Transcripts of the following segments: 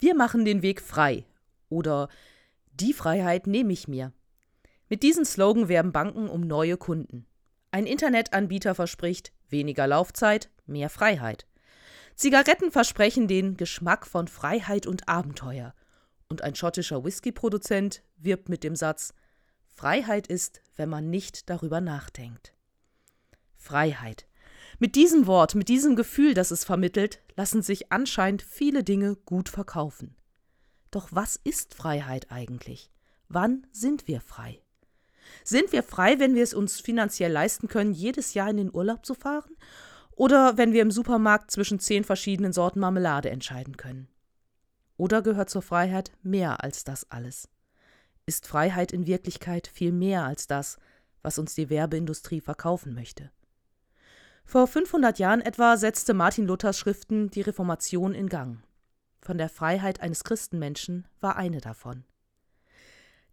Wir machen den Weg frei oder die Freiheit nehme ich mir. Mit diesem Slogan werben Banken um neue Kunden. Ein Internetanbieter verspricht weniger Laufzeit, mehr Freiheit. Zigaretten versprechen den Geschmack von Freiheit und Abenteuer. Und ein schottischer Whisky-Produzent wirbt mit dem Satz: Freiheit ist, wenn man nicht darüber nachdenkt. Freiheit. Mit diesem Wort, mit diesem Gefühl, das es vermittelt, lassen sich anscheinend viele Dinge gut verkaufen. Doch was ist Freiheit eigentlich? Wann sind wir frei? Sind wir frei, wenn wir es uns finanziell leisten können, jedes Jahr in den Urlaub zu fahren? Oder wenn wir im Supermarkt zwischen zehn verschiedenen Sorten Marmelade entscheiden können? Oder gehört zur Freiheit mehr als das alles? Ist Freiheit in Wirklichkeit viel mehr als das, was uns die Werbeindustrie verkaufen möchte? Vor 500 Jahren etwa setzte Martin Luthers Schriften die Reformation in Gang. Von der Freiheit eines Christenmenschen war eine davon.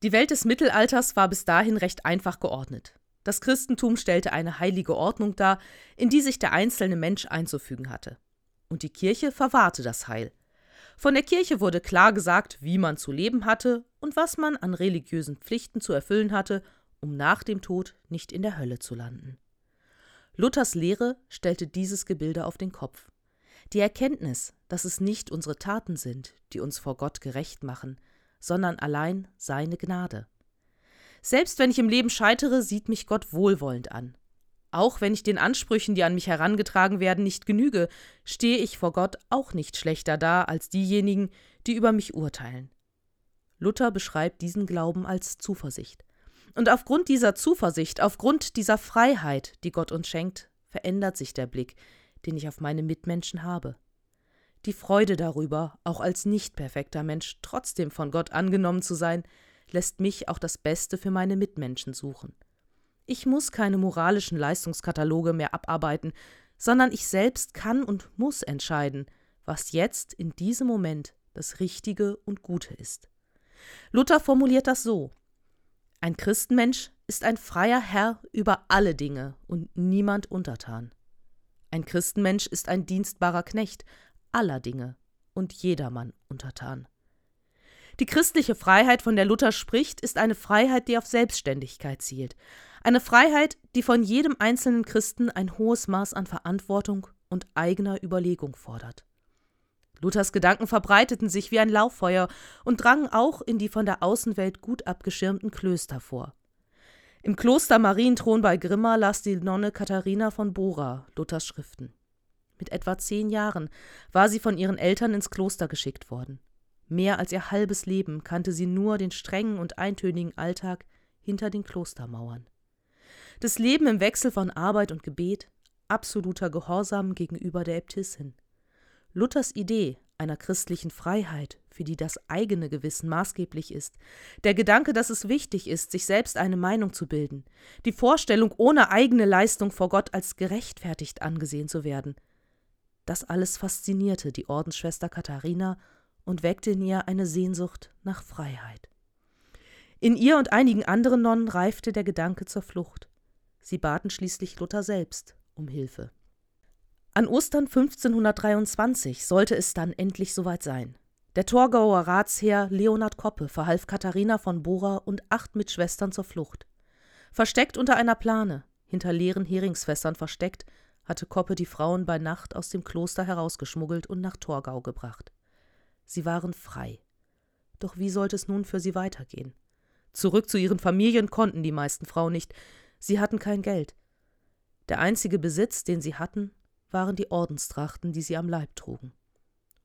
Die Welt des Mittelalters war bis dahin recht einfach geordnet. Das Christentum stellte eine heilige Ordnung dar, in die sich der einzelne Mensch einzufügen hatte. Und die Kirche verwahrte das Heil. Von der Kirche wurde klar gesagt, wie man zu leben hatte und was man an religiösen Pflichten zu erfüllen hatte, um nach dem Tod nicht in der Hölle zu landen. Luthers Lehre stellte dieses Gebilde auf den Kopf. Die Erkenntnis, dass es nicht unsere Taten sind, die uns vor Gott gerecht machen, sondern allein seine Gnade. Selbst wenn ich im Leben scheitere, sieht mich Gott wohlwollend an. Auch wenn ich den Ansprüchen, die an mich herangetragen werden, nicht genüge, stehe ich vor Gott auch nicht schlechter da als diejenigen, die über mich urteilen. Luther beschreibt diesen Glauben als Zuversicht. Und aufgrund dieser Zuversicht, aufgrund dieser Freiheit, die Gott uns schenkt, verändert sich der Blick, den ich auf meine Mitmenschen habe. Die Freude darüber, auch als nicht perfekter Mensch trotzdem von Gott angenommen zu sein, lässt mich auch das Beste für meine Mitmenschen suchen. Ich muss keine moralischen Leistungskataloge mehr abarbeiten, sondern ich selbst kann und muss entscheiden, was jetzt in diesem Moment das Richtige und Gute ist. Luther formuliert das so Ein Christenmensch ist ein freier Herr über alle Dinge und niemand untertan. Ein Christenmensch ist ein dienstbarer Knecht, aller Dinge und jedermann untertan. Die christliche Freiheit, von der Luther spricht, ist eine Freiheit, die auf Selbstständigkeit zielt. Eine Freiheit, die von jedem einzelnen Christen ein hohes Maß an Verantwortung und eigener Überlegung fordert. Luthers Gedanken verbreiteten sich wie ein Lauffeuer und drangen auch in die von der Außenwelt gut abgeschirmten Klöster vor. Im Kloster Marienthron bei Grimma las die Nonne Katharina von Bora Luthers Schriften. Mit etwa zehn Jahren war sie von ihren Eltern ins Kloster geschickt worden. Mehr als ihr halbes Leben kannte sie nur den strengen und eintönigen Alltag hinter den Klostermauern. Das Leben im Wechsel von Arbeit und Gebet, absoluter Gehorsam gegenüber der Äbtissin. Luthers Idee einer christlichen Freiheit, für die das eigene Gewissen maßgeblich ist, der Gedanke, dass es wichtig ist, sich selbst eine Meinung zu bilden, die Vorstellung, ohne eigene Leistung vor Gott als gerechtfertigt angesehen zu werden, das alles faszinierte die Ordensschwester Katharina und weckte in ihr eine Sehnsucht nach Freiheit. In ihr und einigen anderen Nonnen reifte der Gedanke zur Flucht. Sie baten schließlich Luther selbst um Hilfe. An Ostern 1523 sollte es dann endlich soweit sein. Der Torgauer Ratsherr Leonhard Koppe verhalf Katharina von Bora und acht Mitschwestern zur Flucht. Versteckt unter einer Plane, hinter leeren Heringsfässern versteckt, hatte Koppe die Frauen bei Nacht aus dem Kloster herausgeschmuggelt und nach Torgau gebracht. Sie waren frei. Doch wie sollte es nun für sie weitergehen? Zurück zu ihren Familien konnten die meisten Frauen nicht, sie hatten kein Geld. Der einzige Besitz, den sie hatten, waren die Ordenstrachten, die sie am Leib trugen.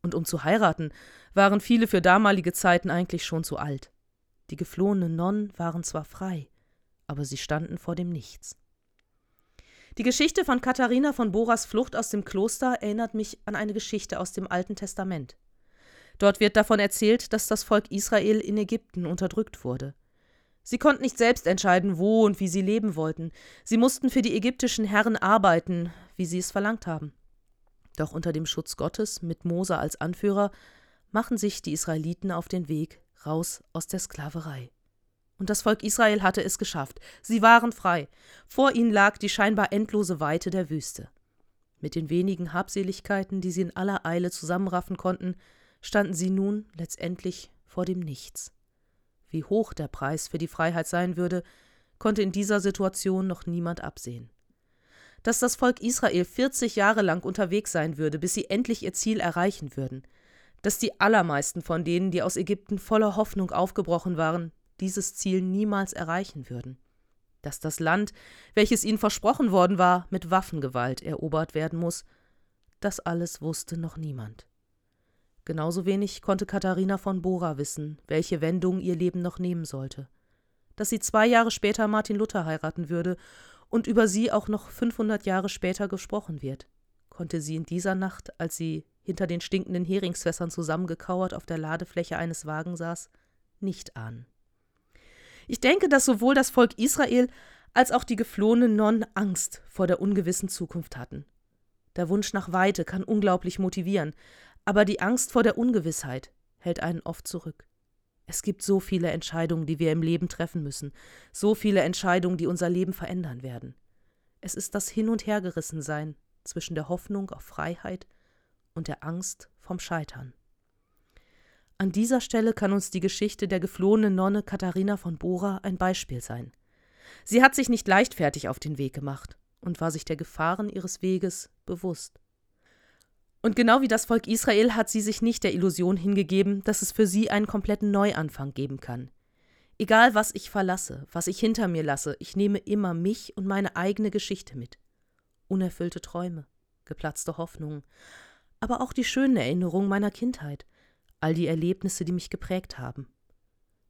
Und um zu heiraten, waren viele für damalige Zeiten eigentlich schon zu alt. Die geflohenen Nonnen waren zwar frei, aber sie standen vor dem Nichts. Die Geschichte von Katharina von Boras Flucht aus dem Kloster erinnert mich an eine Geschichte aus dem Alten Testament. Dort wird davon erzählt, dass das Volk Israel in Ägypten unterdrückt wurde. Sie konnten nicht selbst entscheiden, wo und wie sie leben wollten. Sie mussten für die ägyptischen Herren arbeiten, wie sie es verlangt haben. Doch unter dem Schutz Gottes, mit Mose als Anführer, machen sich die Israeliten auf den Weg raus aus der Sklaverei. Und das Volk Israel hatte es geschafft. Sie waren frei. Vor ihnen lag die scheinbar endlose Weite der Wüste. Mit den wenigen Habseligkeiten, die sie in aller Eile zusammenraffen konnten, standen sie nun letztendlich vor dem Nichts. Wie hoch der Preis für die Freiheit sein würde, konnte in dieser Situation noch niemand absehen. Dass das Volk Israel 40 Jahre lang unterwegs sein würde, bis sie endlich ihr Ziel erreichen würden, dass die allermeisten von denen, die aus Ägypten voller Hoffnung aufgebrochen waren, dieses Ziel niemals erreichen würden, dass das Land, welches ihnen versprochen worden war, mit Waffengewalt erobert werden muss, das alles wusste noch niemand. Genauso wenig konnte Katharina von Bora wissen, welche Wendung ihr Leben noch nehmen sollte. Dass sie zwei Jahre später Martin Luther heiraten würde und über sie auch noch 500 Jahre später gesprochen wird, konnte sie in dieser Nacht, als sie hinter den stinkenden Heringsfässern zusammengekauert auf der Ladefläche eines Wagens saß, nicht ahnen. Ich denke, dass sowohl das Volk Israel als auch die geflohenen Nonnen Angst vor der ungewissen Zukunft hatten. Der Wunsch nach Weite kann unglaublich motivieren, aber die Angst vor der Ungewissheit hält einen oft zurück. Es gibt so viele Entscheidungen, die wir im Leben treffen müssen, so viele Entscheidungen, die unser Leben verändern werden. Es ist das Hin- und Hergerissensein zwischen der Hoffnung auf Freiheit und der Angst vom Scheitern. An dieser Stelle kann uns die Geschichte der geflohenen Nonne Katharina von Bora ein Beispiel sein. Sie hat sich nicht leichtfertig auf den Weg gemacht und war sich der Gefahren ihres Weges bewusst. Und genau wie das Volk Israel hat sie sich nicht der Illusion hingegeben, dass es für sie einen kompletten Neuanfang geben kann. Egal was ich verlasse, was ich hinter mir lasse, ich nehme immer mich und meine eigene Geschichte mit. Unerfüllte Träume, geplatzte Hoffnungen, aber auch die schönen Erinnerungen meiner Kindheit, all die Erlebnisse, die mich geprägt haben.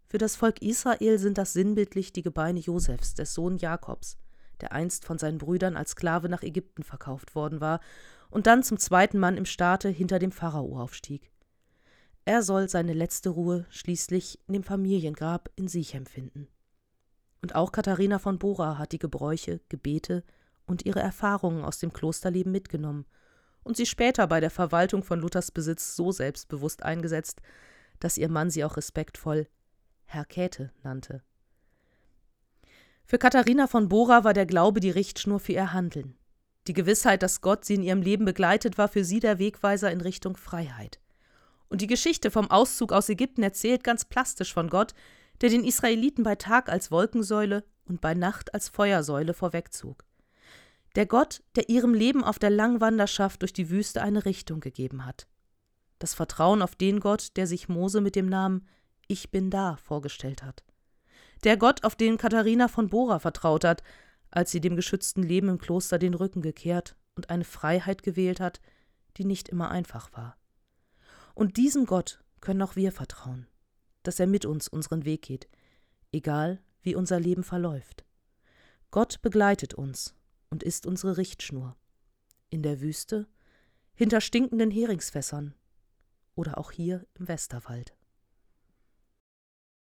Für das Volk Israel sind das sinnbildlich die Gebeine Josefs, des Sohn Jakobs, der einst von seinen Brüdern als Sklave nach Ägypten verkauft worden war und dann zum zweiten Mann im Staate hinter dem Pharao aufstieg. Er soll seine letzte Ruhe schließlich in dem Familiengrab in Sichem finden. Und auch Katharina von Bora hat die Gebräuche, Gebete und ihre Erfahrungen aus dem Klosterleben mitgenommen und sie später bei der Verwaltung von Luthers Besitz so selbstbewusst eingesetzt, dass ihr Mann sie auch respektvoll Herr Käthe nannte. Für Katharina von Bora war der Glaube die Richtschnur für ihr Handeln. Die Gewissheit, dass Gott sie in ihrem Leben begleitet, war für sie der Wegweiser in Richtung Freiheit. Und die Geschichte vom Auszug aus Ägypten erzählt ganz plastisch von Gott, der den Israeliten bei Tag als Wolkensäule und bei Nacht als Feuersäule vorwegzog. Der Gott, der ihrem Leben auf der langen Wanderschaft durch die Wüste eine Richtung gegeben hat. Das Vertrauen auf den Gott, der sich Mose mit dem Namen Ich bin da vorgestellt hat. Der Gott, auf den Katharina von Bora vertraut hat, als sie dem geschützten Leben im Kloster den Rücken gekehrt und eine Freiheit gewählt hat, die nicht immer einfach war. Und diesem Gott können auch wir vertrauen, dass er mit uns unseren Weg geht, egal wie unser Leben verläuft. Gott begleitet uns und ist unsere Richtschnur. In der Wüste, hinter stinkenden Heringsfässern oder auch hier im Westerwald.